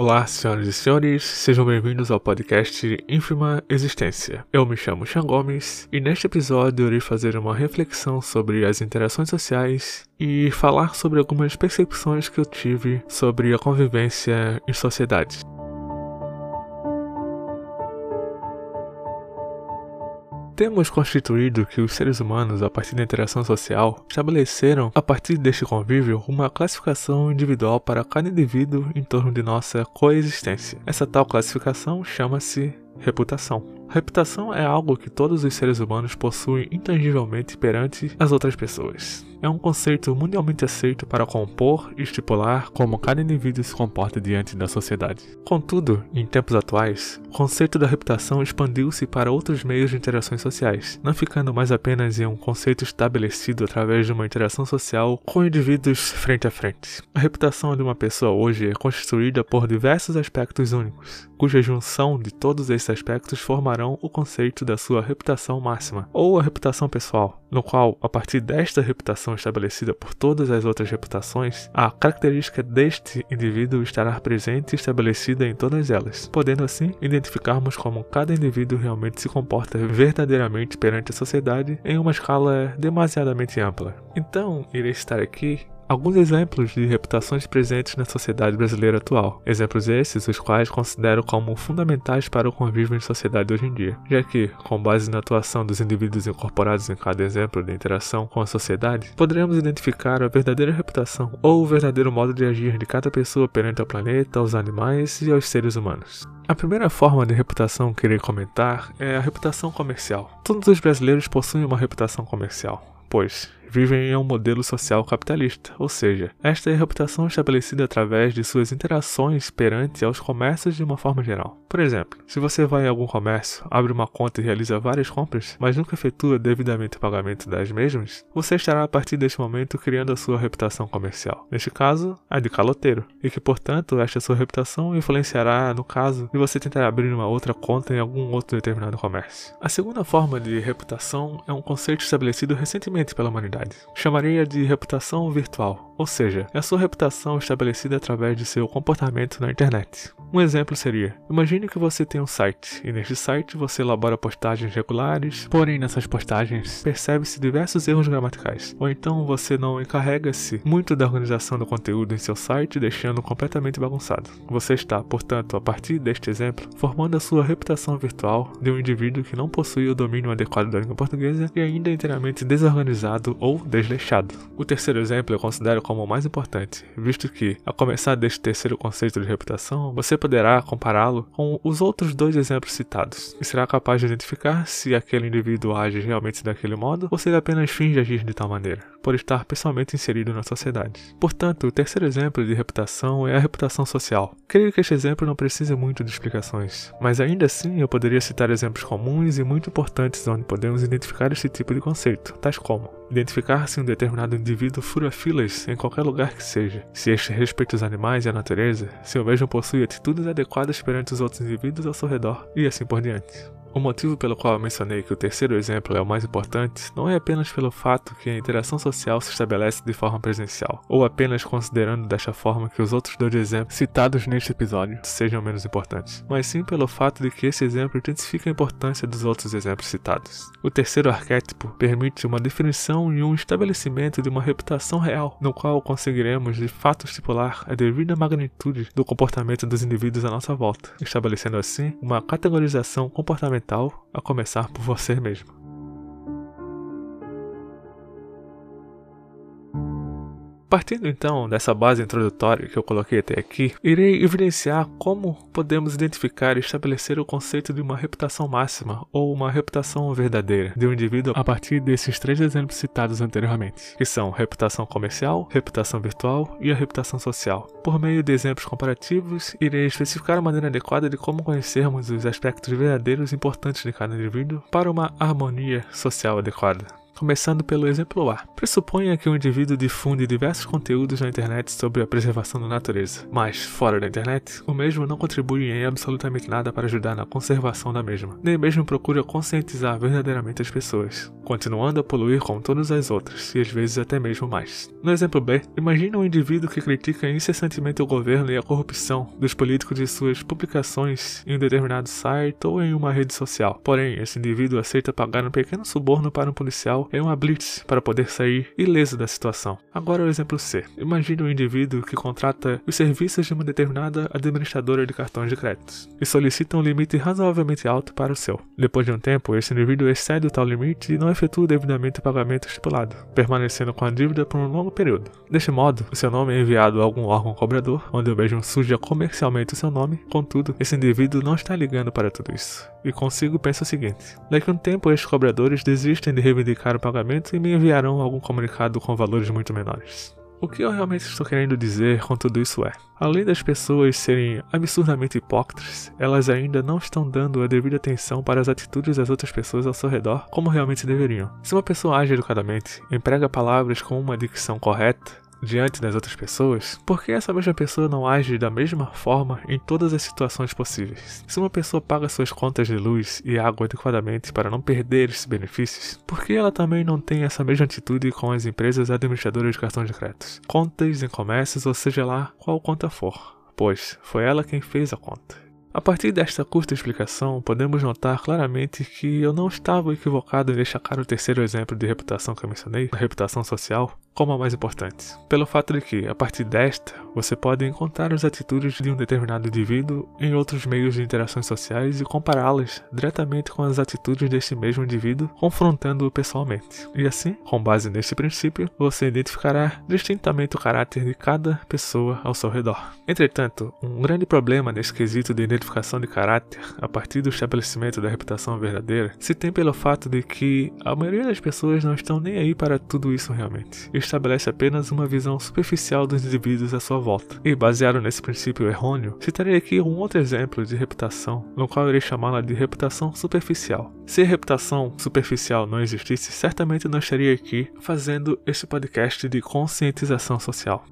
Olá, senhoras e senhores, sejam bem-vindos ao podcast Ínfima Existência. Eu me chamo Sean Gomes e neste episódio irei fazer uma reflexão sobre as interações sociais e falar sobre algumas percepções que eu tive sobre a convivência em sociedade. Temos constituído que os seres humanos, a partir da interação social, estabeleceram, a partir deste convívio, uma classificação individual para cada indivíduo em torno de nossa coexistência. Essa tal classificação chama-se reputação. Reputação é algo que todos os seres humanos possuem intangivelmente perante as outras pessoas. É um conceito mundialmente aceito para compor e estipular como cada indivíduo se comporta diante da sociedade. Contudo, em tempos atuais, o conceito da reputação expandiu-se para outros meios de interações sociais, não ficando mais apenas em um conceito estabelecido através de uma interação social com indivíduos frente a frente. A reputação de uma pessoa hoje é constituída por diversos aspectos únicos, cuja junção de todos esses aspectos formarão o conceito da sua reputação máxima, ou a reputação pessoal, no qual, a partir desta reputação estabelecida por todas as outras reputações, a característica deste indivíduo estará presente e estabelecida em todas elas, podendo assim identificarmos como cada indivíduo realmente se comporta verdadeiramente perante a sociedade em uma escala demasiadamente ampla. Então, irei estar aqui alguns exemplos de reputações presentes na sociedade brasileira atual. Exemplos esses os quais considero como fundamentais para o convívio em sociedade hoje em dia, já que, com base na atuação dos indivíduos incorporados em cada exemplo de interação com a sociedade, poderemos identificar a verdadeira reputação ou o verdadeiro modo de agir de cada pessoa perante ao planeta, aos animais e aos seres humanos. A primeira forma de reputação que irei comentar é a reputação comercial. Todos os brasileiros possuem uma reputação comercial, pois vivem em um modelo social capitalista, ou seja, esta é a reputação estabelecida através de suas interações perante aos comércios de uma forma geral. Por exemplo, se você vai em algum comércio, abre uma conta e realiza várias compras, mas nunca efetua devidamente o pagamento das mesmas, você estará a partir deste momento criando a sua reputação comercial. Neste caso, a de caloteiro, e que, portanto, esta sua reputação influenciará no caso de você tentar abrir uma outra conta em algum outro determinado comércio. A segunda forma de reputação é um conceito estabelecido recentemente pela humanidade Chamaria de reputação virtual, ou seja, é a sua reputação estabelecida através de seu comportamento na internet. Um exemplo seria: imagine que você tem um site e neste site você elabora postagens regulares, porém nessas postagens percebe-se diversos erros gramaticais, ou então você não encarrega-se muito da organização do conteúdo em seu site, deixando completamente bagunçado. Você está, portanto, a partir deste exemplo, formando a sua reputação virtual de um indivíduo que não possui o domínio adequado da língua portuguesa e ainda é inteiramente desorganizado ou desleixado. O terceiro exemplo eu considero como o mais importante, visto que, a começar deste terceiro conceito de reputação, você poderá compará-lo com os outros dois exemplos citados e será capaz de identificar se aquele indivíduo age realmente daquele modo ou se ele apenas finge agir de tal maneira, por estar pessoalmente inserido na sociedade. Portanto, o terceiro exemplo de reputação é a reputação social. Creio que este exemplo não precisa muito de explicações, mas ainda assim eu poderia citar exemplos comuns e muito importantes onde podemos identificar este tipo de conceito, tais como identificar se um determinado indivíduo fura filas em qualquer lugar que seja, se este respeita os animais e a natureza, se o mesmo possui atitudes adequadas perante os outros indivíduos ao seu redor, e assim por diante. O motivo pelo qual eu mencionei que o terceiro exemplo é o mais importante não é apenas pelo fato que a interação social se estabelece de forma presencial, ou apenas considerando desta forma que os outros dois exemplos citados neste episódio sejam menos importantes, mas sim pelo fato de que esse exemplo intensifica a importância dos outros exemplos citados. O terceiro arquétipo permite uma definição e um estabelecimento de uma reputação real, no qual conseguiremos de fato estipular a devida magnitude do comportamento dos indivíduos à nossa volta, estabelecendo assim uma categorização comportamental fundamental a começar por você mesmo. Partindo então dessa base introdutória que eu coloquei até aqui, irei evidenciar como podemos identificar e estabelecer o conceito de uma reputação máxima ou uma reputação verdadeira de um indivíduo a partir desses três exemplos citados anteriormente, que são reputação comercial, reputação virtual e a reputação social. Por meio de exemplos comparativos, irei especificar a maneira adequada de como conhecermos os aspectos verdadeiros importantes de cada indivíduo para uma harmonia social adequada. Começando pelo exemplo A. Pressuponha que um indivíduo difunde diversos conteúdos na internet sobre a preservação da natureza, mas, fora da internet, o mesmo não contribui em absolutamente nada para ajudar na conservação da mesma, nem mesmo procura conscientizar verdadeiramente as pessoas, continuando a poluir como todas as outras, e às vezes até mesmo mais. No exemplo B, imagine um indivíduo que critica incessantemente o governo e a corrupção dos políticos de suas publicações em um determinado site ou em uma rede social. Porém, esse indivíduo aceita pagar um pequeno suborno para um policial em uma blitz para poder sair ileso da situação. Agora o exemplo C. Imagine um indivíduo que contrata os serviços de uma determinada administradora de cartões de crédito e solicita um limite razoavelmente alto para o seu. Depois de um tempo, esse indivíduo excede o tal limite e não efetua devidamente o pagamento estipulado, permanecendo com a dívida por um longo período. Deste modo, o seu nome é enviado a algum órgão cobrador, onde o mesmo suja comercialmente o seu nome, contudo, esse indivíduo não está ligando para tudo isso. E consigo pensa o seguinte: daqui a um tempo estes cobradores desistem de reivindicar o pagamento e me enviarão algum comunicado com valores muito menores. O que eu realmente estou querendo dizer com tudo isso é: além das pessoas serem absurdamente hipócritas, elas ainda não estão dando a devida atenção para as atitudes das outras pessoas ao seu redor como realmente deveriam. Se uma pessoa age educadamente, emprega palavras com uma dicção correta, diante das outras pessoas, por que essa mesma pessoa não age da mesma forma em todas as situações possíveis? Se uma pessoa paga suas contas de luz e água adequadamente para não perder esses benefícios, por que ela também não tem essa mesma atitude com as empresas administradoras de cartões de crédito? Contas em comércios, ou seja lá qual conta for, pois foi ela quem fez a conta. A partir desta curta explicação, podemos notar claramente que eu não estava equivocado em destacar o terceiro exemplo de reputação que eu mencionei, a reputação social, como a mais importante, pelo fato de que, a partir desta, você pode encontrar as atitudes de um determinado indivíduo em outros meios de interações sociais e compará-las diretamente com as atitudes deste mesmo indivíduo, confrontando-o pessoalmente. E assim, com base neste princípio, você identificará distintamente o caráter de cada pessoa ao seu redor. Entretanto, um grande problema nesse quesito de identificação de caráter, a partir do estabelecimento da reputação verdadeira, se tem pelo fato de que a maioria das pessoas não estão nem aí para tudo isso realmente estabelece apenas uma visão superficial dos indivíduos à sua volta. E baseado nesse princípio errôneo, citarei aqui um outro exemplo de reputação, no qual irei chamá-la de reputação superficial. Se a reputação superficial não existisse, certamente não estaria aqui fazendo este podcast de conscientização social.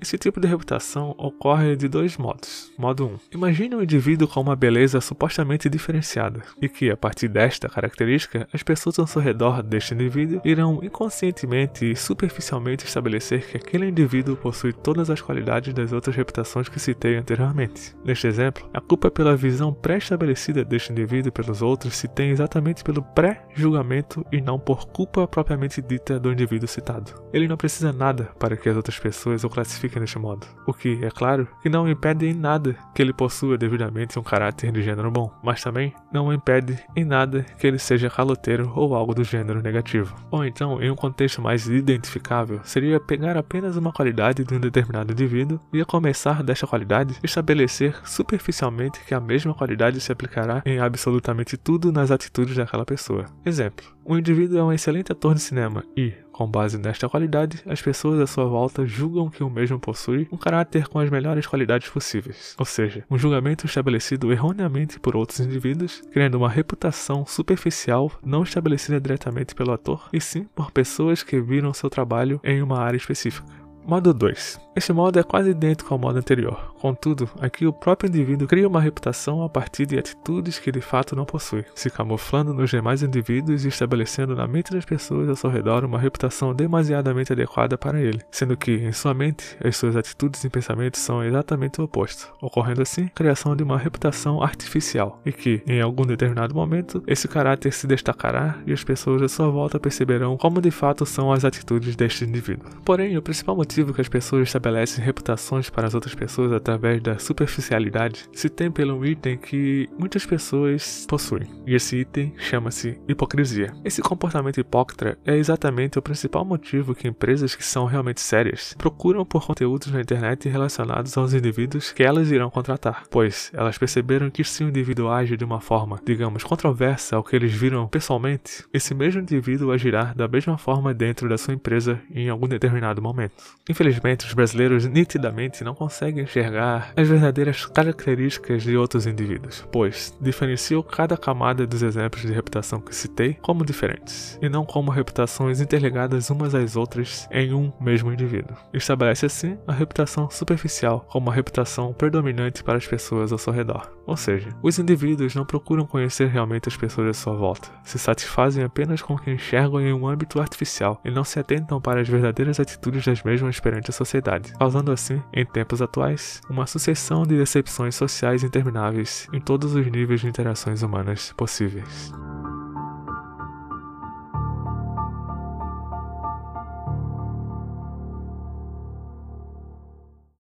Esse tipo de reputação ocorre de dois modos. Modo 1. Imagine um indivíduo com uma beleza supostamente diferenciada, e que, a partir desta característica, as pessoas ao seu redor deste indivíduo irão inconscientemente e superficialmente estabelecer que aquele indivíduo possui todas as qualidades das outras reputações que citei anteriormente. Neste exemplo, a culpa pela visão pré-estabelecida deste indivíduo pelos outros se tem exatamente pelo pré-julgamento e não por culpa propriamente dita do indivíduo citado. Ele não precisa nada para que as outras pessoas o classifiquem fica neste modo. O que, é claro, que não impede em nada que ele possua devidamente um caráter de gênero bom, mas também não impede em nada que ele seja caloteiro ou algo do gênero negativo. Ou então, em um contexto mais identificável, seria pegar apenas uma qualidade de um determinado indivíduo e, a começar desta qualidade, estabelecer superficialmente que a mesma qualidade se aplicará em absolutamente tudo nas atitudes daquela pessoa. Exemplo: um indivíduo é um excelente ator de cinema e, com base nesta qualidade, as pessoas à sua volta julgam que o mesmo possui um caráter com as melhores qualidades possíveis, ou seja, um julgamento estabelecido erroneamente por outros indivíduos, criando uma reputação superficial não estabelecida diretamente pelo ator, e sim por pessoas que viram seu trabalho em uma área específica. Modo 2. Este modo é quase idêntico ao modo anterior, contudo, aqui o próprio indivíduo cria uma reputação a partir de atitudes que de fato não possui, se camuflando nos demais indivíduos e estabelecendo na mente das pessoas ao seu redor uma reputação demasiadamente adequada para ele, sendo que, em sua mente, as suas atitudes e pensamentos são exatamente o oposto, ocorrendo assim criação de uma reputação artificial, e que, em algum determinado momento, esse caráter se destacará e as pessoas à sua volta perceberão como de fato são as atitudes deste indivíduo. Porém, o principal motivo motivo que as pessoas estabelecem reputações para as outras pessoas através da superficialidade se tem pelo item que muitas pessoas possuem, e esse item chama-se hipocrisia. Esse comportamento hipócrita é exatamente o principal motivo que empresas que são realmente sérias procuram por conteúdos na internet relacionados aos indivíduos que elas irão contratar, pois elas perceberam que se o indivíduo age de uma forma, digamos, controversa ao que eles viram pessoalmente, esse mesmo indivíduo agirá da mesma forma dentro da sua empresa em algum determinado momento. Infelizmente, os brasileiros nitidamente não conseguem enxergar as verdadeiras características de outros indivíduos, pois diferenciam cada camada dos exemplos de reputação que citei como diferentes, e não como reputações interligadas umas às outras em um mesmo indivíduo. Estabelece assim a reputação superficial como a reputação predominante para as pessoas ao seu redor. Ou seja, os indivíduos não procuram conhecer realmente as pessoas à sua volta, se satisfazem apenas com o que enxergam em um âmbito artificial e não se atentam para as verdadeiras atitudes das mesmas perante a sociedade, causando assim, em tempos atuais, uma sucessão de decepções sociais intermináveis em todos os níveis de interações humanas possíveis.